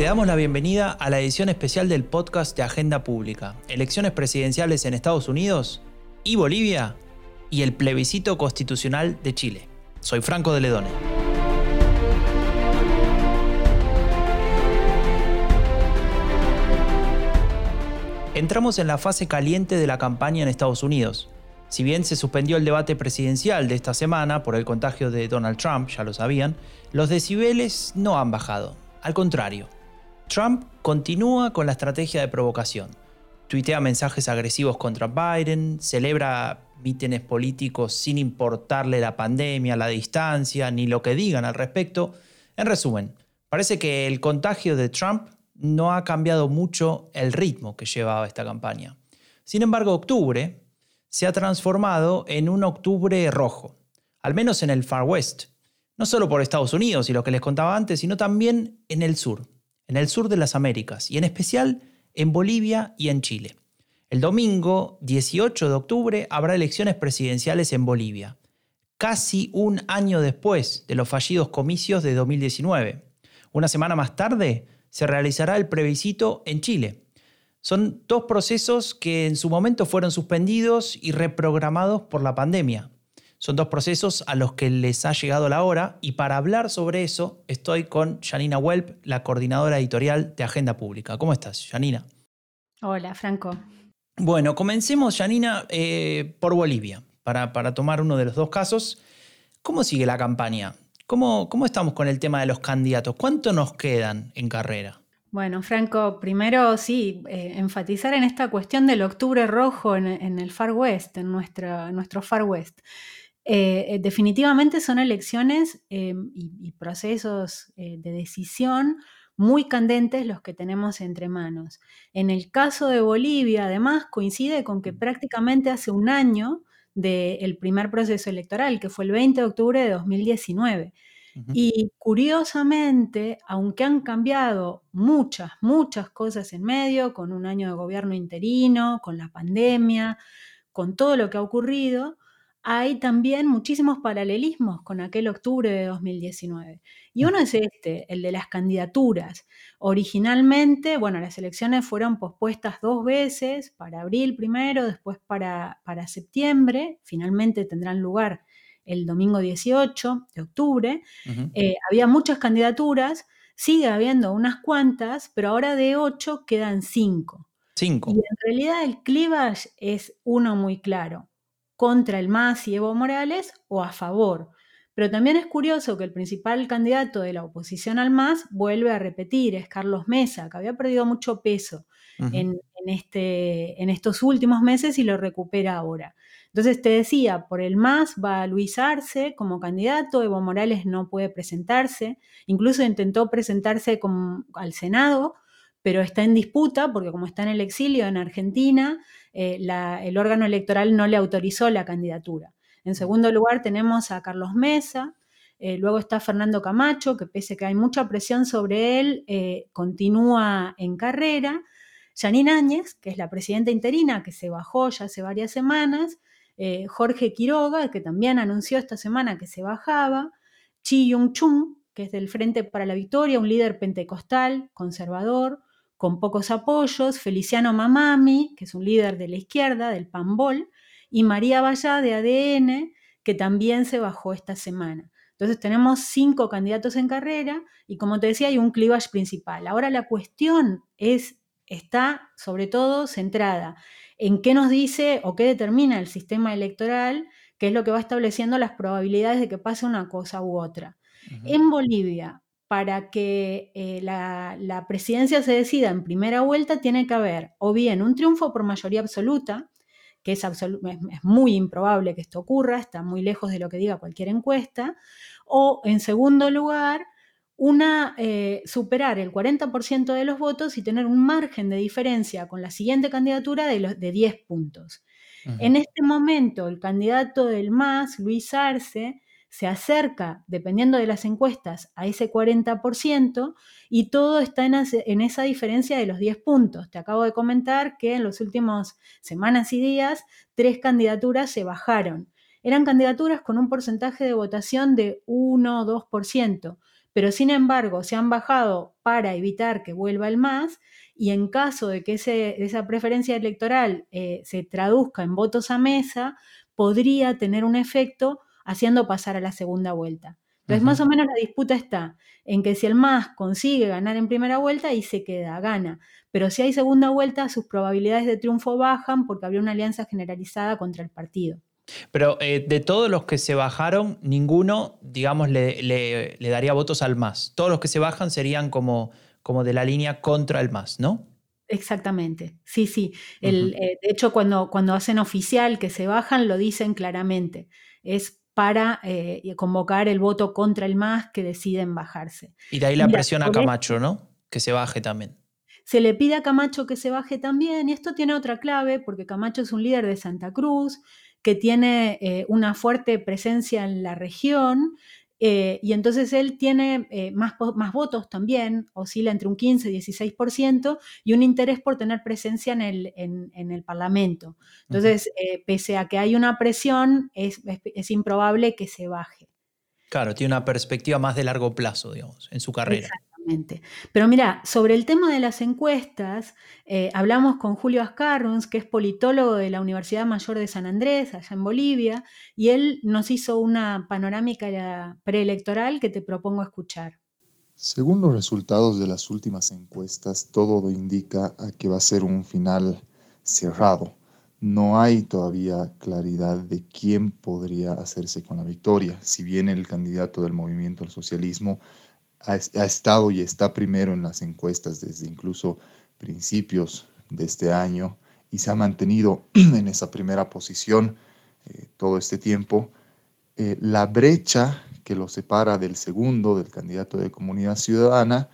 Te damos la bienvenida a la edición especial del podcast de Agenda Pública, elecciones presidenciales en Estados Unidos y Bolivia y el plebiscito constitucional de Chile. Soy Franco de Ledone. Entramos en la fase caliente de la campaña en Estados Unidos. Si bien se suspendió el debate presidencial de esta semana por el contagio de Donald Trump, ya lo sabían, los decibeles no han bajado. Al contrario, Trump continúa con la estrategia de provocación. Tuitea mensajes agresivos contra Biden, celebra mítines políticos sin importarle la pandemia, la distancia, ni lo que digan al respecto. En resumen, parece que el contagio de Trump no ha cambiado mucho el ritmo que llevaba esta campaña. Sin embargo, octubre se ha transformado en un octubre rojo, al menos en el Far West, no solo por Estados Unidos y lo que les contaba antes, sino también en el sur, en el sur de las Américas, y en especial en Bolivia y en Chile. El domingo 18 de octubre habrá elecciones presidenciales en Bolivia, casi un año después de los fallidos comicios de 2019. Una semana más tarde se realizará el plebiscito en Chile. Son dos procesos que en su momento fueron suspendidos y reprogramados por la pandemia. Son dos procesos a los que les ha llegado la hora y para hablar sobre eso estoy con Janina Welp, la coordinadora editorial de Agenda Pública. ¿Cómo estás, Janina? Hola, Franco. Bueno, comencemos, Janina, eh, por Bolivia, para, para tomar uno de los dos casos. ¿Cómo sigue la campaña? ¿Cómo, estamos con el tema de los candidatos? ¿Cuánto nos quedan en carrera? Bueno, Franco, primero sí, eh, enfatizar en esta cuestión del octubre rojo en, el Far West, en nuestro Far West. Eh, eh, definitivamente son elecciones y, procesos de decisión muy candentes los que tenemos entre manos. En el caso de Bolivia, además, coincide con que prácticamente hace un año del primer proceso electoral, que fue el 20 de octubre de 2019. Y curiosamente, aunque han cambiado muchas, muchas cosas en medio, con un año de gobierno interino, con la pandemia, con todo lo que ha ocurrido, hay también muchísimos paralelismos con aquel octubre de 2019. Y uno es este, el de las candidaturas. Originalmente, bueno, las elecciones fueron pospuestas dos veces, para abril primero, después para, para septiembre, finalmente tendrán lugar el domingo 18 de octubre. Eh, había muchas candidaturas, sigue habiendo unas cuantas, pero ahora de ocho quedan cinco. Cinco. Y en realidad el clivage es uno muy claro contra el MAS y Evo Morales o a favor. Pero también es curioso que el principal candidato de la oposición al MAS vuelve a repetir, es Carlos Mesa, que había perdido mucho peso en, este, en estos últimos meses y lo recupera ahora. Entonces te decía, por el MAS va Luis Arce como candidato, Evo Morales no puede presentarse, incluso intentó presentarse al Senado, pero está en disputa porque como está en el exilio en Argentina, eh, el órgano electoral no le autorizó la candidatura. En segundo lugar tenemos a Carlos Mesa, eh, luego está Fernando Camacho, que pese a que hay mucha presión sobre él, eh, continúa en carrera. Janine Áñez, que es la presidenta interina, que se bajó ya hace varias semanas. Jorge Quiroga, que también anunció esta semana que se bajaba. Chi Yung Chung, que es del Frente para la Victoria, un líder pentecostal, conservador con pocos apoyos, Feliciano Mamami, que es un líder de la izquierda, del PAMBOL, y María Vallá de ADN, que también se bajó esta semana. Entonces tenemos cinco candidatos en carrera y como te decía hay un clivage principal. Ahora la cuestión es, está sobre todo centrada en qué nos dice o qué determina el sistema electoral, que es lo que va estableciendo las probabilidades de que pase una cosa u otra. En Bolivia, para que eh, la, presidencia se decida en primera vuelta, tiene que haber o bien un triunfo por mayoría absoluta, que es, muy improbable que esto ocurra, está muy lejos de lo que diga cualquier encuesta, o en segundo lugar, una, eh, superar el 40% de los votos y tener un margen de diferencia con la siguiente candidatura de, los, de 10 puntos. En este momento, el candidato del MAS, Luis Arce, se acerca, dependiendo de las encuestas, a ese 40% y todo está en, esa diferencia de los 10 puntos. Te acabo de comentar que en los últimos semanas y días tres candidaturas se bajaron. Eran candidaturas con un porcentaje de votación de 1 o 2%, pero sin embargo se han bajado para evitar que vuelva el MAS y en caso de que esa preferencia electoral eh, se traduzca en votos a mesa, podría tener un efecto haciendo pasar a la segunda vuelta. Entonces, más o menos la disputa está en que si el MAS consigue ganar en primera vuelta, y se queda, gana. Pero si hay segunda vuelta, sus probabilidades de triunfo bajan porque habría una alianza generalizada contra el partido. Pero eh, de todos los que se bajaron, ninguno, digamos, le, daría votos al MAS. Todos los que se bajan serían como, como de la línea contra el MAS, ¿no? Exactamente, sí, sí. El, eh, de hecho, cuando, cuando hacen oficial que se bajan, lo dicen claramente. Es para eh, convocar el voto contra el MAS que deciden bajarse. Y de ahí la presión a Camacho, ¿no? Que se baje también. Se le pide a Camacho que se baje también, y esto tiene otra clave, porque Camacho es un líder de Santa Cruz, que tiene eh, una fuerte presencia en la región, eh, y entonces él tiene eh, más, más, votos también, oscila entre un 15 y 16%, y un interés por tener presencia en el, en, el Parlamento. Entonces, pese a que hay una presión, es, es, improbable que se baje. Claro, tiene una perspectiva más de largo plazo, digamos, en su carrera. Pero mira, sobre el tema de las encuestas, eh, hablamos con Julio Ascarruns, que es politólogo de la Universidad Mayor de San Andrés, allá en Bolivia, y él nos hizo una panorámica preelectoral que te propongo escuchar. Según los resultados de las últimas encuestas, todo indica a que va a ser un final cerrado. No hay todavía claridad de quién podría hacerse con la victoria. Si bien el candidato del movimiento al socialismo ha, estado y está primero en las encuestas desde incluso principios de este año y se ha mantenido en esa primera posición eh, todo este tiempo. Eh, la brecha que lo separa del segundo, del candidato de comunidad ciudadana,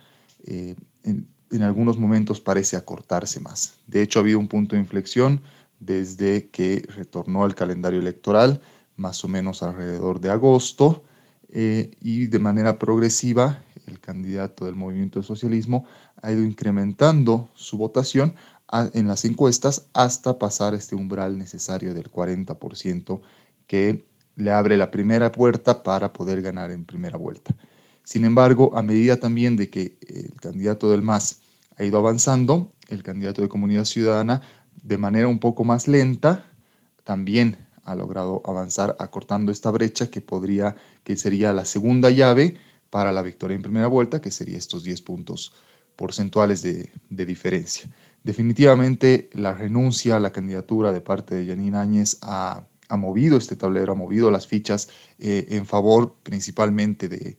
eh, en, en, algunos momentos parece acortarse más. De hecho, ha habido un punto de inflexión desde que retornó al calendario electoral, más o menos alrededor de agosto, y de manera progresiva el candidato del movimiento socialismo, ha ido incrementando su votación en las encuestas hasta pasar este umbral necesario del 40% que le abre la primera puerta para poder ganar en primera vuelta. Sin embargo, a medida también de que el candidato del MAS ha ido avanzando, el candidato de Comunidad Ciudadana, de manera un poco más lenta, también ha logrado avanzar acortando esta brecha que podría, que sería la segunda llave para la victoria en primera vuelta, que sería estos 10 puntos porcentuales de, diferencia. Definitivamente la renuncia a la candidatura de parte de Janine Áñez ha, movido este tablero, ha movido las fichas eh, en favor principalmente de,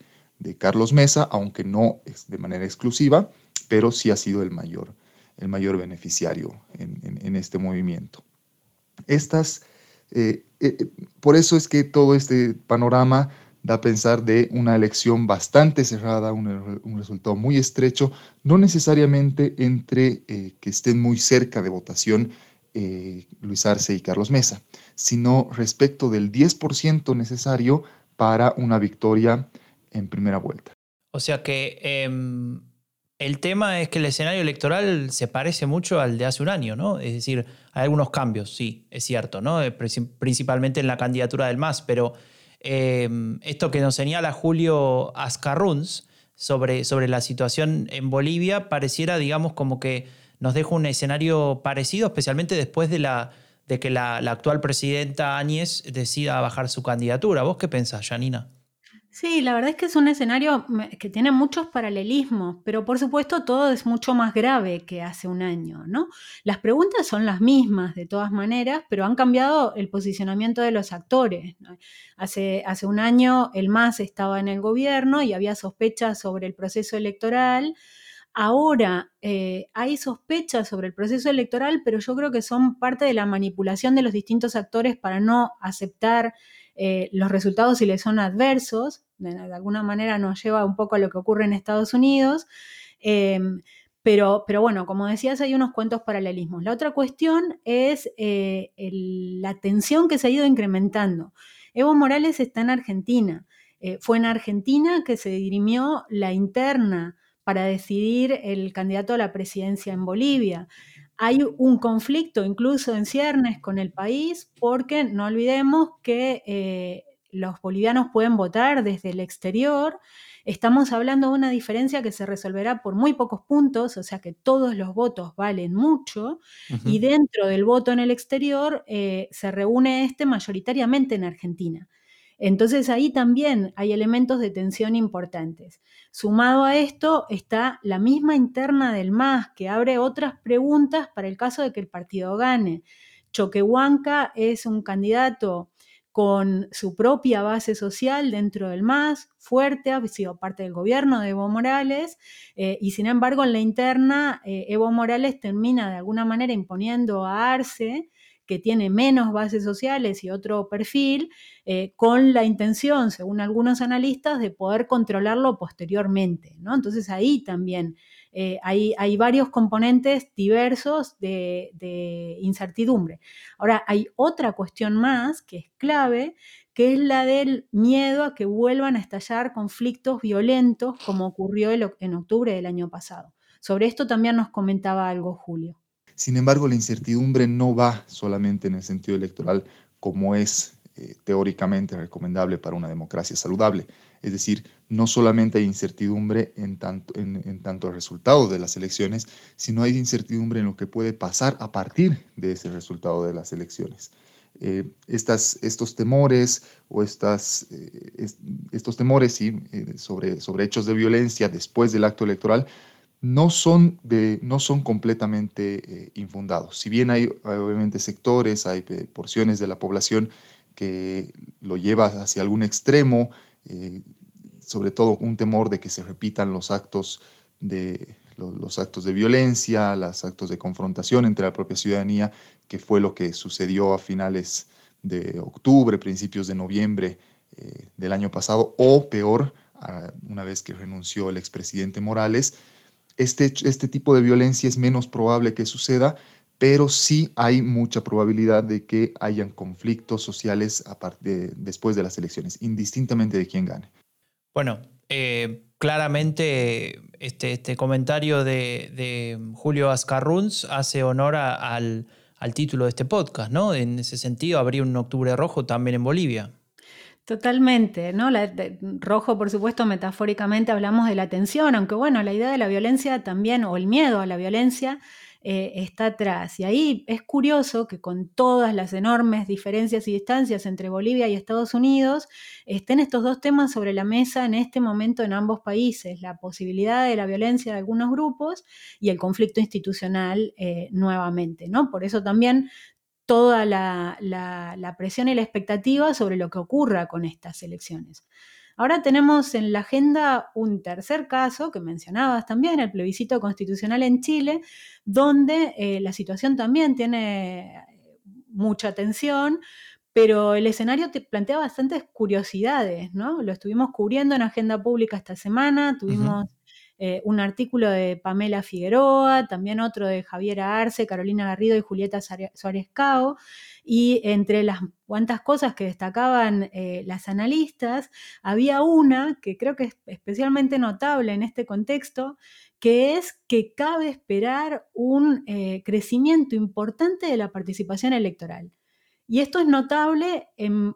Carlos Mesa, aunque no de manera exclusiva, pero sí ha sido el mayor, el mayor beneficiario en, este movimiento. Estas, eh, eh, por eso es que todo este panorama da a pensar de una elección bastante cerrada, un, resultado muy estrecho, no necesariamente entre eh, que estén muy cerca de votación eh, Luis Arce y Carlos Mesa, sino respecto del 10% necesario para una victoria en primera vuelta. O sea que em, el tema es que el escenario electoral se parece mucho al de hace un año, ¿no? Es decir, hay algunos cambios, sí, es cierto, ¿no? Eh, principalmente en la candidatura del MAS, pero Em, esto que nos señala Julio Ascarruns sobre, sobre la situación en Bolivia pareciera, digamos, como que nos deja un escenario parecido, especialmente después de, la, de que la, la actual presidenta Áñez decida bajar su candidatura. ¿Vos qué pensás, Janina? Sí, la verdad es que es un escenario que tiene muchos paralelismos, pero por supuesto todo es mucho más grave que hace un año, ¿no? Las preguntas son las mismas de todas maneras, pero han cambiado el posicionamiento de los actores. Hace, hace un año el MAS estaba en el gobierno y había sospechas sobre el proceso electoral. Ahora eh, hay sospechas sobre el proceso electoral, pero yo creo que son parte de la manipulación de los distintos actores para no aceptar eh, los resultados si les son adversos de, alguna manera nos lleva un poco a lo que ocurre en Estados Unidos. Em, pero, pero, bueno, como decías, hay unos cuantos paralelismos. La otra cuestión es eh, la tensión que se ha ido incrementando. Evo Morales está en Argentina. Eh, fue en Argentina que se dirimió la interna para decidir el candidato a la presidencia en Bolivia. Hay un conflicto incluso en ciernes con el país porque no olvidemos que eh, los bolivianos pueden votar desde el exterior, estamos hablando de una diferencia que se resolverá por muy pocos puntos, o sea que todos los votos valen mucho, y dentro del voto en el exterior eh, se reúne este mayoritariamente en Argentina. Entonces ahí también hay elementos de tensión importantes. Sumado a esto está la misma interna del MAS, que abre otras preguntas para el caso de que el partido gane. Choquehuanca es un candidato con su propia base social dentro del MAS, fuerte, ha sido parte del gobierno de Evo Morales, eh, y sin embargo en la interna eh, Evo Morales termina de alguna manera imponiendo a Arce que tiene menos bases sociales y otro perfil, eh, con la intención, según algunos analistas, de poder controlarlo posteriormente. ¿no? Entonces ahí también eh, hay, varios componentes diversos de, incertidumbre. Ahora, hay otra cuestión más que es clave, que es la del miedo a que vuelvan a estallar conflictos violentos como ocurrió en octubre del año pasado. Sobre esto también nos comentaba algo Julio. Sin embargo, la incertidumbre no va solamente en el sentido electoral como es eh, teóricamente recomendable para una democracia saludable. Es decir, no solamente hay incertidumbre en tanto, en, tanto el resultado de las elecciones, sino hay incertidumbre en lo que puede pasar a partir de ese resultado de las elecciones. Eh, estas, estos temores o estas, eh, estos temores sobre, sobre hechos de violencia después del acto electoral no son, de, no son completamente eh, infundados. Si bien hay, obviamente sectores, hay eh, porciones de la población que lo lleva hacia algún extremo, eh, sobre todo un temor de que se repitan los actos de, los, actos de violencia, los actos de confrontación entre la propia ciudadanía, que fue lo que sucedió a finales de octubre, principios de noviembre del año pasado, o peor, una vez que renunció el expresidente Morales, este, este tipo de violencia es menos probable que suceda, pero sí hay mucha probabilidad de que hayan conflictos sociales después de las elecciones, indistintamente de quién gane. Bueno, eh, claramente este, este comentario de, Julio Ascarruns hace honor al, al, título de este podcast, ¿no? En ese sentido, habría un octubre rojo también en Bolivia. Totalmente, ¿no? rojo, por supuesto, metafóricamente hablamos de la tensión, aunque bueno, la idea de la violencia también, o el miedo a la violencia, eh, está atrás. Y ahí es curioso que con todas las enormes diferencias y distancias entre Bolivia y Estados Unidos, estén estos dos temas sobre la mesa en este momento en ambos países, la posibilidad de la violencia de algunos grupos y el conflicto institucional eh, nuevamente, ¿no? Por eso también toda la, presión y la expectativa sobre lo que ocurra con estas elecciones. Ahora tenemos en la agenda un tercer caso que mencionabas también, el plebiscito constitucional en Chile, donde eh, la situación también tiene mucha tensión, pero el escenario te plantea bastantes curiosidades, ¿no? Lo estuvimos cubriendo en agenda pública esta semana, tuvimos eh, un artículo de Pamela Figueroa, también otro de Javier Arce, Carolina Garrido y Julieta Suárez Cao. Y entre las cuantas cosas que destacaban eh, las analistas, había una que creo que es especialmente notable en este contexto, que es que cabe esperar un eh, crecimiento importante de la participación electoral. Y esto es notable en,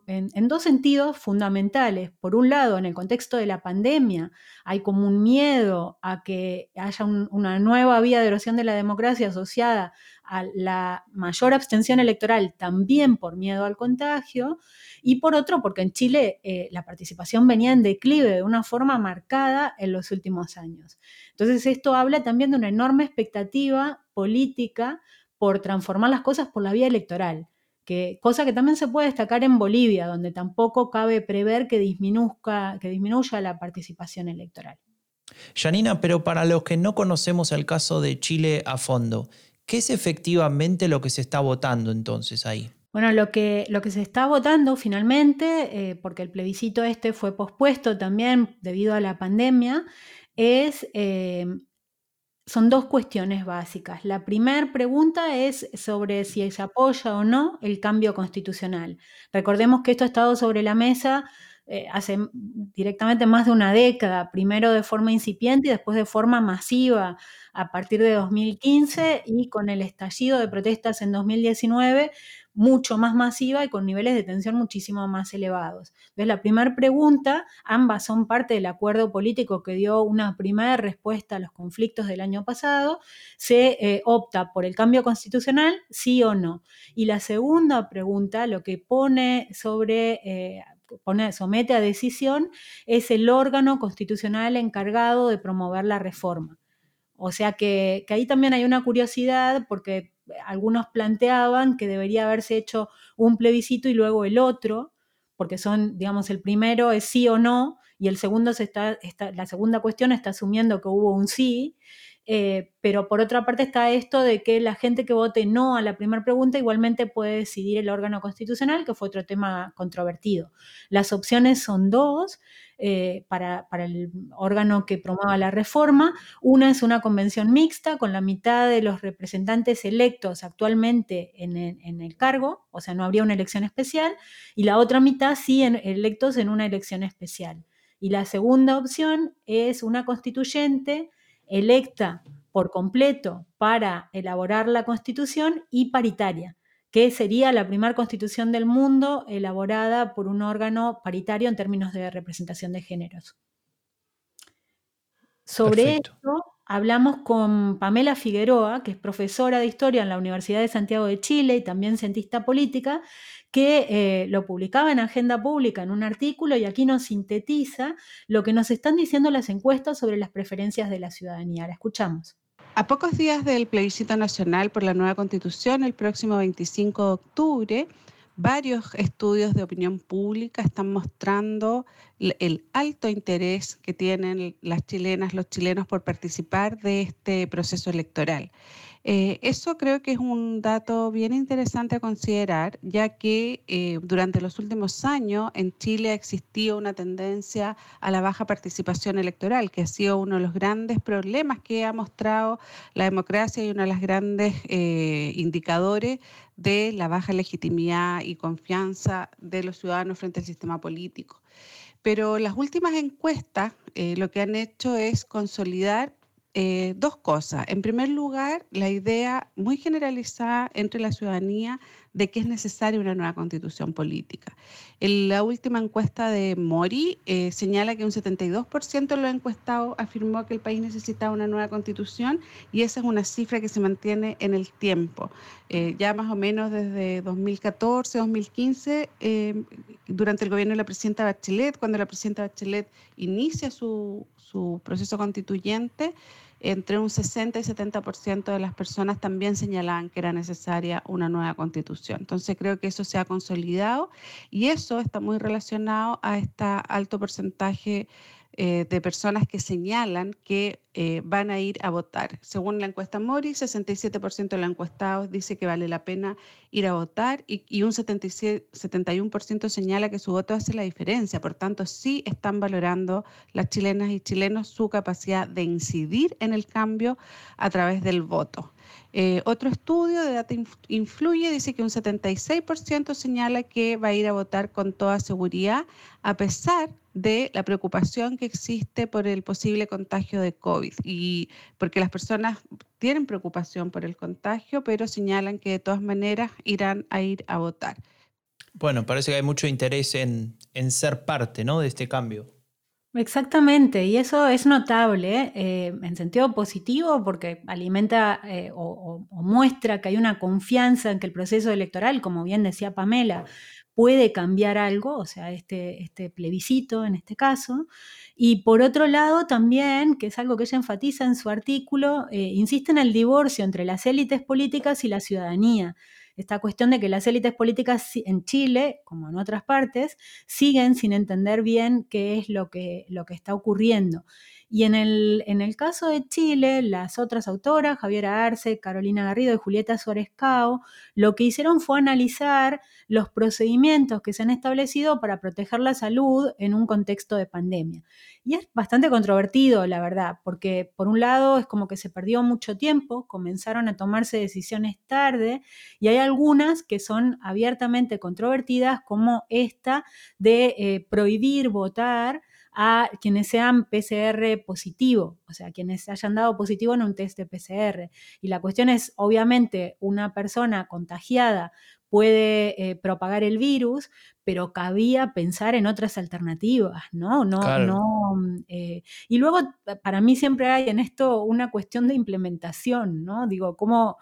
dos sentidos fundamentales. Por un lado, en el contexto de la pandemia, hay como un miedo a que haya una nueva vía de erosión de la democracia asociada a la mayor abstención electoral, también por miedo al contagio, y por otro, porque en Chile eh, la participación venía en declive de una forma marcada en los últimos años. Entonces, esto habla también de una enorme expectativa política por transformar las cosas por la vía electoral cosa que también se puede destacar en Bolivia, donde tampoco cabe prever que, disminuzca, que disminuya la participación electoral. Janina, pero para los que no conocemos el caso de Chile a fondo, ¿qué es efectivamente lo que se está votando entonces ahí? Bueno, lo que, lo que se está votando finalmente, eh, porque el plebiscito este fue pospuesto también debido a la pandemia, es eh, son dos cuestiones básicas. La primera pregunta es sobre si se apoya o no el cambio constitucional. Recordemos que esto ha estado sobre la mesa eh, hace directamente más de una década, primero de forma incipiente y después de forma masiva a partir de 2015 y con el estallido de protestas en 2019 mucho más masiva y con niveles de tensión muchísimo más elevados. Entonces, la primera pregunta, ambas son parte del acuerdo político que dio una primera respuesta a los conflictos del año pasado, se eh, opta por el cambio constitucional, sí o no. Y la segunda pregunta, lo que pone sobre... Eh, pone, somete a decisión es el órgano constitucional encargado de promover la reforma. O sea que, que ahí también hay una curiosidad porque algunos planteaban que debería haberse hecho un plebiscito y luego el otro, porque son, digamos, el primero es sí o no, y el segundo se está, la segunda cuestión está asumiendo que hubo un sí, eh, pero por otra parte está esto de que la gente que vote no a la primera pregunta igualmente puede decidir el órgano constitucional, que fue otro tema controvertido. Las opciones son dos eh, para, el órgano que promueva la reforma. Una es una convención mixta con la mitad de los representantes electos actualmente en el, cargo, o sea, no habría una elección especial, y la otra mitad sí electos en una elección especial. Y la segunda opción es una constituyente electa por completo para elaborar la constitución y paritaria, que sería la primera constitución del mundo elaborada por un órgano paritario en términos de representación de géneros. Sobre esto hablamos con Pamela Figueroa, que es profesora de historia en la Universidad de Santiago de Chile y también cientista política, que eh, lo publicaba en Agenda Pública en un artículo y aquí nos sintetiza lo que nos están diciendo las encuestas sobre las preferencias de la ciudadanía. La escuchamos. A pocos días del plebiscito nacional por la nueva constitución, el próximo 25 de octubre, varios estudios de opinión pública están mostrando el alto interés que tienen las chilenas, los chilenos por participar de este proceso electoral. Eh, eso creo que es un dato bien interesante a considerar, ya que eh, durante los últimos años en Chile existido una tendencia a la baja participación electoral, que ha sido uno de los grandes problemas que ha mostrado la democracia y uno de los grandes eh, indicadores de la baja legitimidad y confianza de los ciudadanos frente al sistema político. Pero las últimas encuestas lo que han hecho es consolidar eh, dos cosas. En primer lugar, la idea muy generalizada entre la ciudadanía de que es necesaria una nueva constitución política. La última encuesta de Mori eh, señala que un 72% de los encuestados afirmó que el país necesitaba una nueva constitución y esa es una cifra que se mantiene en el tiempo. Eh, ya más o menos desde 2014, 2015, durante el gobierno de la presidenta Bachelet, cuando la presidenta Bachelet inicia su, su proceso constituyente, entre un 60 y 70% de las personas también señalaban que era necesaria una nueva constitución. Entonces creo que eso se ha consolidado y eso está muy relacionado a este alto porcentaje eh, de personas que señalan que eh, van a ir a votar. Según la encuesta Mori, 67% de los encuestados dice que vale la pena ir a votar y, un 71% señala que su voto hace la diferencia. Por tanto, sí están valorando las chilenas y chilenos su capacidad de incidir en el cambio a través del voto. Eh, otro estudio de Data Influye dice que un 76% señala que va a ir a votar con toda seguridad, a pesar de la preocupación que existe por el posible contagio de COVID y porque las personas tienen preocupación por el contagio, pero señalan que de todas maneras irán a ir a votar. Bueno, parece que hay mucho interés en, en ser parte ¿no? de este cambio. Exactamente, y eso es notable eh, en sentido positivo porque alimenta eh, o, muestra que hay una confianza en que el proceso electoral, como bien decía Pamela, puede cambiar algo, o sea, este, este plebiscito en este caso. Y por otro lado también, que es algo que ella enfatiza en su artículo, eh, insiste en el divorcio entre las élites políticas y la ciudadanía esta cuestión de que las élites políticas en Chile, como en otras partes, siguen sin entender bien qué es lo que, lo que está ocurriendo. Y en el, en el caso de Chile, las otras autoras, Javiera Arce, Carolina Garrido y Julieta Suárez Cao, lo que hicieron fue analizar los procedimientos que se han establecido para proteger la salud en un contexto de pandemia. Y es bastante controvertido, la verdad, porque por un lado es como que se perdió mucho tiempo, comenzaron a tomarse decisiones tarde y hay algunas que son abiertamente controvertidas, como esta de eh, prohibir votar a quienes sean PCR positivo, o sea, quienes hayan dado positivo en un test de PCR. Y la cuestión es, obviamente, una persona contagiada puede eh, propagar el virus, pero cabía pensar en otras alternativas, ¿no? no, no eh, y luego, para mí siempre hay en esto una cuestión de implementación, ¿no? Digo, ¿cómo,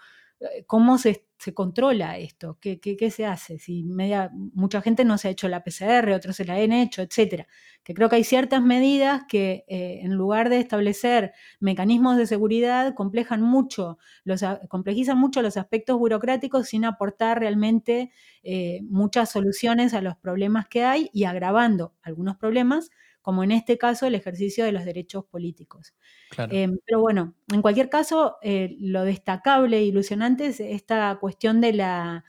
cómo se se controla esto? ¿Qué, qué, se hace? Si media, mucha gente no se ha hecho la PCR, otros se la han hecho, etcétera. Que creo que hay ciertas medidas que eh, en lugar de establecer mecanismos de seguridad complejan mucho, los, complejizan mucho los aspectos burocráticos sin aportar realmente eh, muchas soluciones a los problemas que hay y agravando algunos problemas como en este caso el ejercicio de los derechos políticos. Em, pero bueno, en cualquier caso, eh, lo destacable e ilusionante es esta cuestión de la,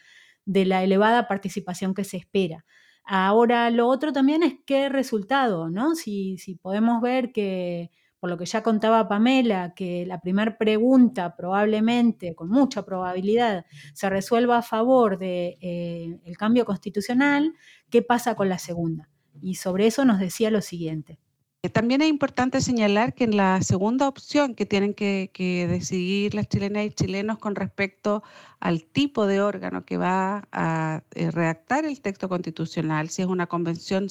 de la elevada participación que se espera. Ahora, lo otro también es qué resultado, ¿no? Si, si podemos ver que, por lo que ya contaba Pamela, que la primera pregunta probablemente, con mucha probabilidad, se resuelva a favor del de, eh, cambio constitucional, ¿qué pasa con la segunda? Y sobre eso nos decía lo siguiente. También es importante señalar que en la segunda opción que tienen que, decidir las chilenas y chilenos con respecto al tipo de órgano que va a eh, redactar el texto constitucional, si es una convención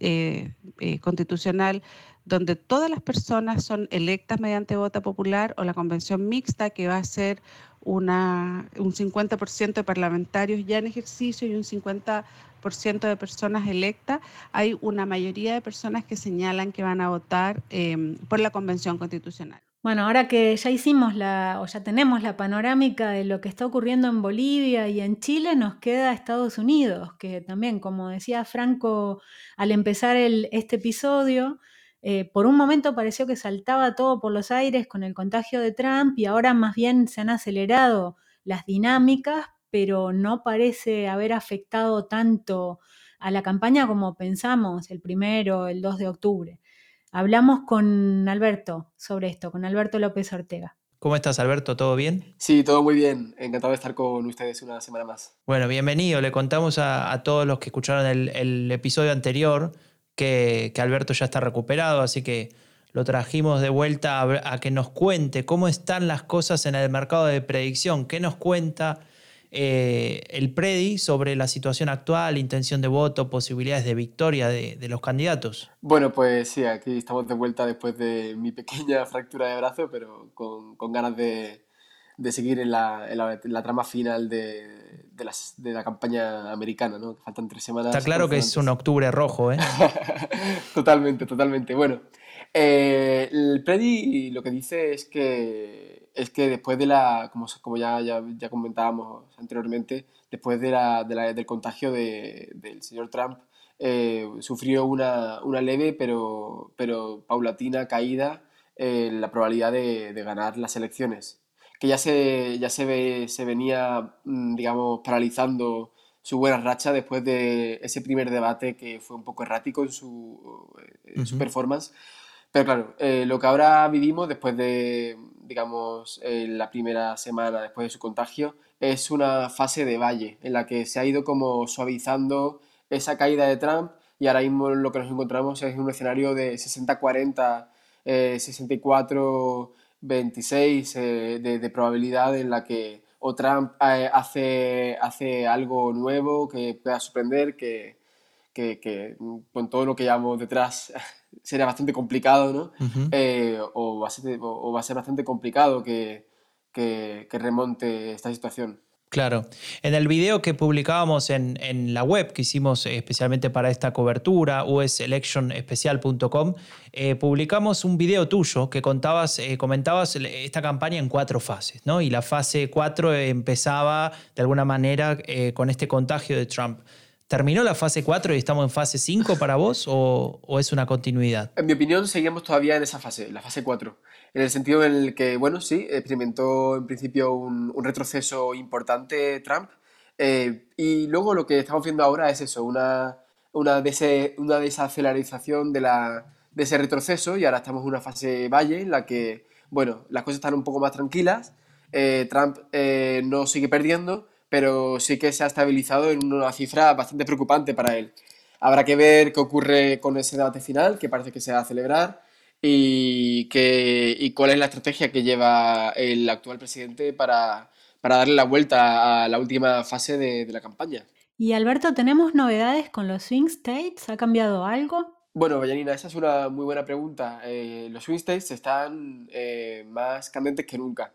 eh, eh, constitucional donde todas las personas son electas mediante vota popular o la convención mixta que va a ser una, un 50% de parlamentarios ya en ejercicio y un 50% de personas electas, hay una mayoría de personas que señalan que van a votar em, por la Convención Constitucional. Bueno, ahora que ya hicimos la, o ya tenemos la panorámica de lo que está ocurriendo en Bolivia y en Chile, nos queda Estados Unidos, que también, como decía Franco al empezar este episodio, eh, por un momento pareció que saltaba todo por los aires con el contagio de Trump y ahora más bien se han acelerado las dinámicas pero no parece haber afectado tanto a la campaña como pensamos el primero, el 2 de octubre. Hablamos con Alberto sobre esto, con Alberto López Ortega. ¿Cómo estás, Alberto? ¿Todo bien? Sí, todo muy bien. Encantado de estar con ustedes una semana más. Bueno, bienvenido. Le contamos a, todos los que escucharon el, episodio anterior que, Alberto ya está recuperado, así que lo trajimos de vuelta a, que nos cuente cómo están las cosas en el mercado de predicción, qué nos cuenta eh, el PREDI sobre la situación actual, intención de voto, posibilidades de victoria de, los candidatos. Bueno, pues sí, aquí estamos de vuelta después de mi pequeña fractura de brazo, pero con, ganas de, seguir en la, trama final de, la campaña americana, ¿no? faltan tres semanas. Está claro que es un octubre rojo, ¿eh? totalmente, totalmente. Bueno, eh, el PREDI lo que dice es que es que después de la, como, como ya, ya, ya comentábamos anteriormente, después de la, de la del contagio de, del señor Trump, eh, sufrió una, una, leve pero, pero paulatina caída en la probabilidad de, de, ganar las elecciones, que ya se, ya se, ve, se venía, mm, digamos, paralizando su buena racha después de ese primer debate que fue un poco errático en su, en su performance. Pero claro, eh, lo que ahora vivimos después de, digamos, la primera semana después de su contagio, es una fase de valle en la que se ha ido como suavizando esa caída de Trump y ahora mismo lo que nos encontramos es un escenario de 60-40, 64-26 eh, de, de, probabilidad en la que o Trump eh, hace, hace algo nuevo que pueda sorprender, que, que, que con todo lo que llevamos detrás sería bastante complicado, ¿no? Eh, o, va a ser, o, va a ser, bastante complicado que, que, remonte esta situación. Claro. En el video que publicábamos en, la web que hicimos especialmente para esta cobertura, uselectionespecial.com, eh, publicamos un video tuyo que contabas, eh, comentabas esta campaña en cuatro fases, ¿no? Y la fase cuatro empezaba de alguna manera con este contagio de Trump. ¿Terminó la fase 4 y estamos en fase 5 para vos o, es una continuidad? En mi opinión, seguimos todavía en esa fase, la fase 4. En el sentido en el que, bueno, sí, experimentó en principio un, retroceso importante Trump. Eh, y luego lo que estamos viendo ahora es eso, una, una, una desacelerización de, la, de ese retroceso y ahora estamos en una fase valle en la que, bueno, las cosas están un poco más tranquilas. Eh, Trump eh, no sigue perdiendo pero sí que se ha estabilizado en una cifra bastante preocupante para él. Habrá que ver qué ocurre con ese debate final, que parece que se va a celebrar, y, que, y cuál es la estrategia que lleva el actual presidente para, para darle la vuelta a la última fase de, la campaña. Y Alberto, ¿tenemos novedades con los swing states? ¿Ha cambiado algo? Bueno, Janina, esa es una muy buena pregunta. Eh, los swing states están eh, más candentes que nunca.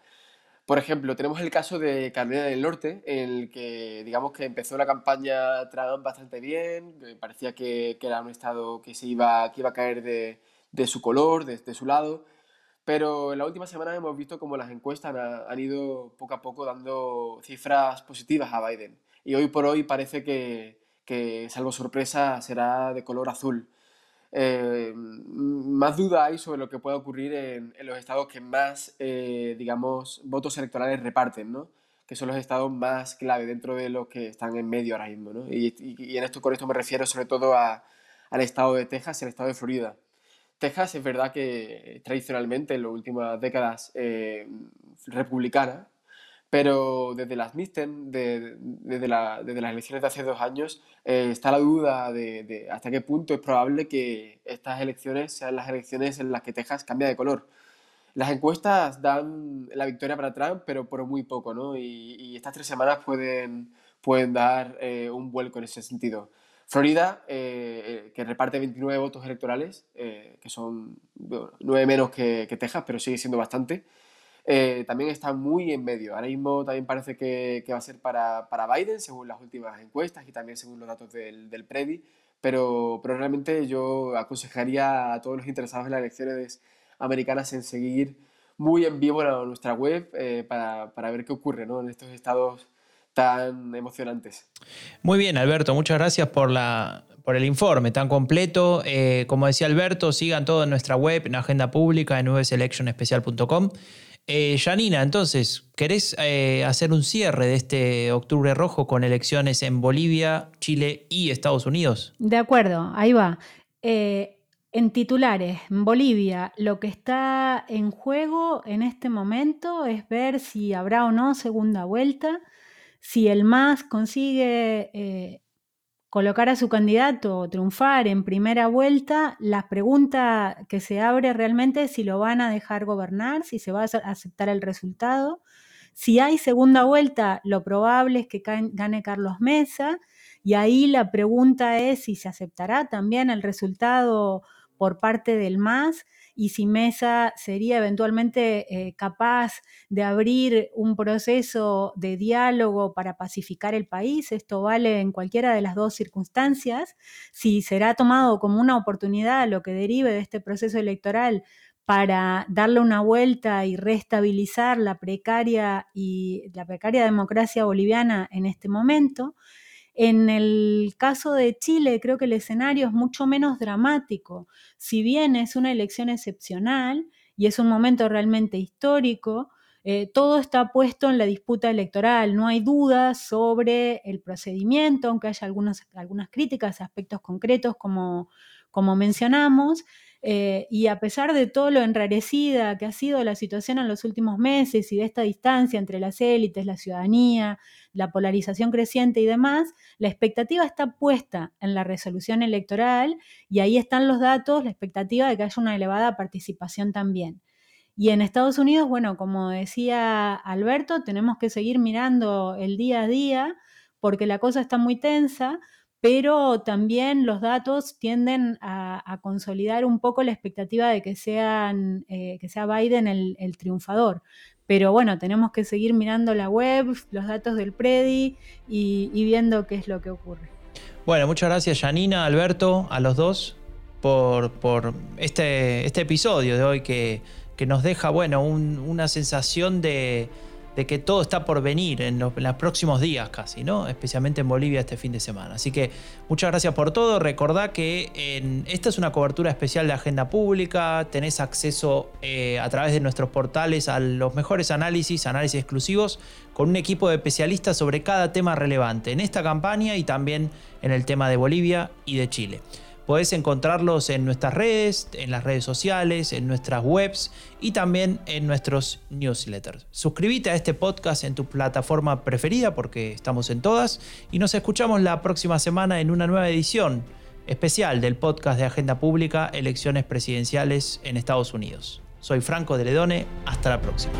Por ejemplo, tenemos el caso de Carolina del Norte, en el que digamos que empezó la campaña Trump bastante bien, parecía que, era un estado que se iba, que iba a caer de, su color, de, su lado, pero en la última semana hemos visto como las encuestas han, ido poco a poco dando cifras positivas a Biden. Y hoy por hoy parece que, que salvo sorpresa, será de color azul. Eh, más duda hay sobre lo que puede ocurrir en, los estados que más, eh, digamos, votos electorales reparten, ¿no? que son los estados más clave dentro de los que están en medio ahora mismo. ¿no? Y, en esto, con esto me refiero sobre todo al estado de Texas y al estado de Florida. Texas es verdad que tradicionalmente en las últimas décadas eh, republicana, pero desde las midterm, de, desde, la, desde, las elecciones de hace dos años, eh, está la duda de, hasta qué punto es probable que estas elecciones sean las elecciones en las que Texas cambia de color. Las encuestas dan la victoria para Trump, pero por muy poco, ¿no? Y, estas tres semanas pueden, pueden dar eh, un vuelco en ese sentido. Florida, eh, que reparte 29 votos electorales, que son nueve menos que, que Texas, pero sigue siendo bastante. Eh, también está muy en medio. Ahora mismo también parece que, va a ser para, Biden, según las últimas encuestas y también según los datos del, del PREDI, pero, pero realmente yo aconsejaría a todos los interesados en las elecciones americanas en seguir muy en vivo nuestra web eh, para, ver qué ocurre en estos estados tan emocionantes. Muy bien, Alberto, muchas gracias por, la, por el informe tan completo. Eh, como decía Alberto, sigan todo en nuestra web, en Agenda Pública, en uselectionespecial.com. Eh, Janina, entonces, ¿querés eh, hacer un cierre de este octubre rojo con elecciones en Bolivia, Chile y Estados Unidos? De acuerdo, ahí va. Eh, en titulares, en Bolivia, lo que está en juego en este momento es ver si habrá o no segunda vuelta, si el MAS consigue colocar a su candidato o triunfar en primera vuelta, la pregunta que se abre realmente es si lo van a dejar gobernar, si se va a aceptar el resultado. Si hay segunda vuelta, lo probable es que gane Carlos Mesa y ahí la pregunta es si se aceptará también el resultado por parte del MAS y si Mesa sería eventualmente eh, capaz de abrir un proceso de diálogo para pacificar el país. Esto vale en cualquiera de las dos circunstancias. Si será tomado como una oportunidad lo que derive de este proceso electoral para darle una vuelta y restabilizar la precaria y la precaria democracia boliviana en este momento. En el caso de Chile, creo que el escenario es mucho menos dramático. Si bien es una elección excepcional y es un momento realmente histórico, eh, todo está puesto en la disputa electoral. No hay dudas sobre el procedimiento, aunque haya algunas críticas a aspectos concretos como, como mencionamos. Eh, y a pesar de todo lo enrarecida que ha sido la situación en los últimos meses y de esta distancia entre las élites, la ciudadanía, la polarización creciente y demás, la expectativa está puesta en la resolución electoral y ahí están los datos, la expectativa de que haya una elevada participación también. Y en Estados Unidos, bueno, como decía Alberto, tenemos que seguir mirando el día a día porque la cosa está muy tensa, pero también los datos tienden a, consolidar un poco la expectativa de que, sean, eh, que sea Biden el, triunfador. Pero bueno, tenemos que seguir mirando la web, los datos del Predi y, viendo qué es lo que ocurre. Bueno, muchas gracias Janina, Alberto, a los dos por, este, este, episodio de hoy que, nos deja, bueno, una sensación de, de que todo está por venir en los, próximos días casi, ¿no? Especialmente en Bolivia este fin de semana. Así que muchas gracias por todo. Recordá que esta es una cobertura especial de agenda pública. Tenés acceso eh, a través de nuestros portales a los mejores análisis, análisis exclusivos, con un equipo de especialistas sobre cada tema relevante en esta campaña y también en el tema de Bolivia y de Chile. Podés encontrarlos en nuestras redes, en las redes sociales, en nuestras webs y también en nuestros newsletters. Suscríbete a este podcast en tu plataforma preferida porque estamos en todas y nos escuchamos la próxima semana en una nueva edición especial del podcast de Agenda Pública Elecciones Presidenciales en Estados Unidos. Soy Franco de Ledone, hasta la próxima.